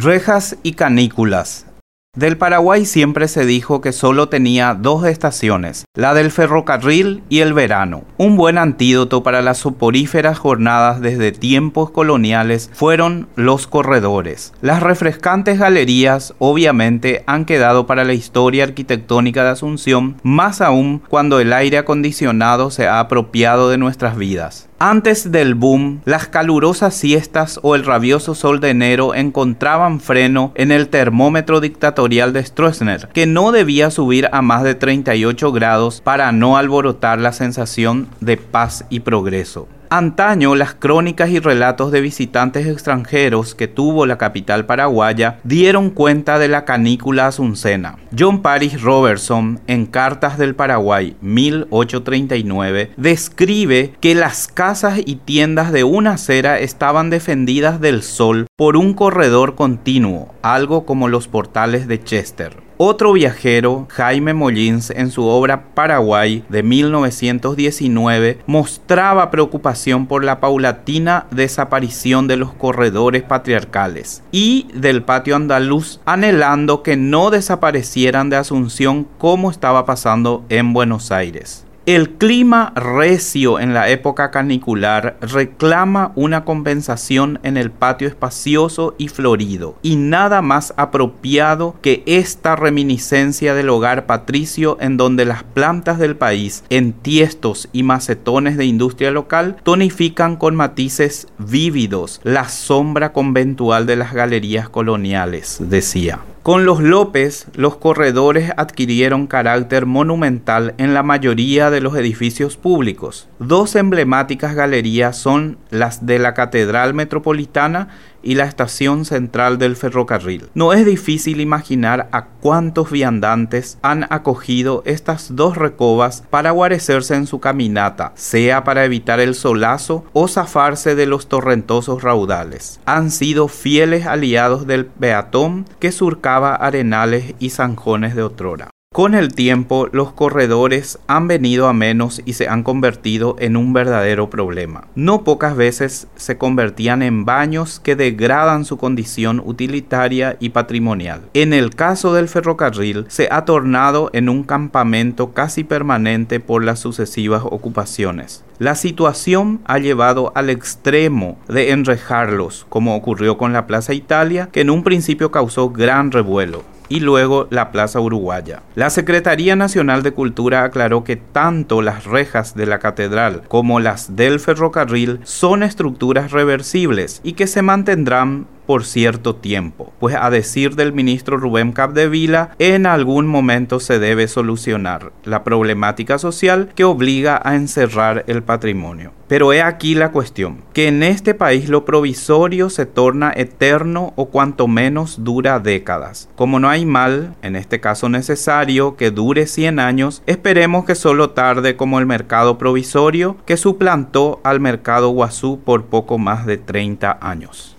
Rejas y canículas. Del Paraguay siempre se dijo que solo tenía dos estaciones, la del ferrocarril y el verano. Un buen antídoto para las soporíferas jornadas desde tiempos coloniales fueron los corredores. Las refrescantes galerías obviamente han quedado para la historia arquitectónica de Asunción, más aún cuando el aire acondicionado se ha apropiado de nuestras vidas. Antes del boom, las calurosas siestas o el rabioso sol de enero encontraban freno en el termómetro dictatorial de Stroessner, que no debía subir a más de 38 grados para no alborotar la sensación de paz y progreso. Antaño, las crónicas y relatos de visitantes extranjeros que tuvo la capital paraguaya dieron cuenta de la canícula asuncena. John Paris Robertson, en Cartas del Paraguay 1839, describe que las casas y tiendas de una acera estaban defendidas del sol por un corredor continuo, algo como los portales de Chester. Otro viajero, Jaime Mollins, en su obra Paraguay de 1919, mostraba preocupación por la paulatina desaparición de los corredores patriarcales y del patio andaluz, anhelando que no desaparecieran de Asunción como estaba pasando en Buenos Aires. El clima recio en la época canicular reclama una compensación en el patio espacioso y florido, y nada más apropiado que esta reminiscencia del hogar patricio en donde las plantas del país, en tiestos y macetones de industria local, tonifican con matices vívidos la sombra conventual de las galerías coloniales, decía. Con los López, los corredores adquirieron carácter monumental en la mayoría de los edificios públicos. Dos emblemáticas galerías son las de la Catedral Metropolitana y la estación central del ferrocarril. No es difícil imaginar a cuántos viandantes han acogido estas dos recobas para guarecerse en su caminata, sea para evitar el solazo o zafarse de los torrentosos raudales. Han sido fieles aliados del peatón que surcaba arenales y zanjones de otrora. Con el tiempo, los corredores han venido a menos y se han convertido en un verdadero problema. No pocas veces se convertían en baños que degradan su condición utilitaria y patrimonial. En el caso del ferrocarril, se ha tornado en un campamento casi permanente por las sucesivas ocupaciones. La situación ha llevado al extremo de enrejarlos, como ocurrió con la Plaza Italia, que en un principio causó gran revuelo y luego la Plaza Uruguaya. La Secretaría Nacional de Cultura aclaró que tanto las rejas de la catedral como las del ferrocarril son estructuras reversibles y que se mantendrán por cierto tiempo, pues a decir del ministro Rubén Capdevila, en algún momento se debe solucionar la problemática social que obliga a encerrar el patrimonio. Pero he aquí la cuestión, que en este país lo provisorio se torna eterno o cuanto menos dura décadas. Como no hay mal, en este caso necesario, que dure 100 años, esperemos que solo tarde como el mercado provisorio que suplantó al mercado guazú por poco más de 30 años.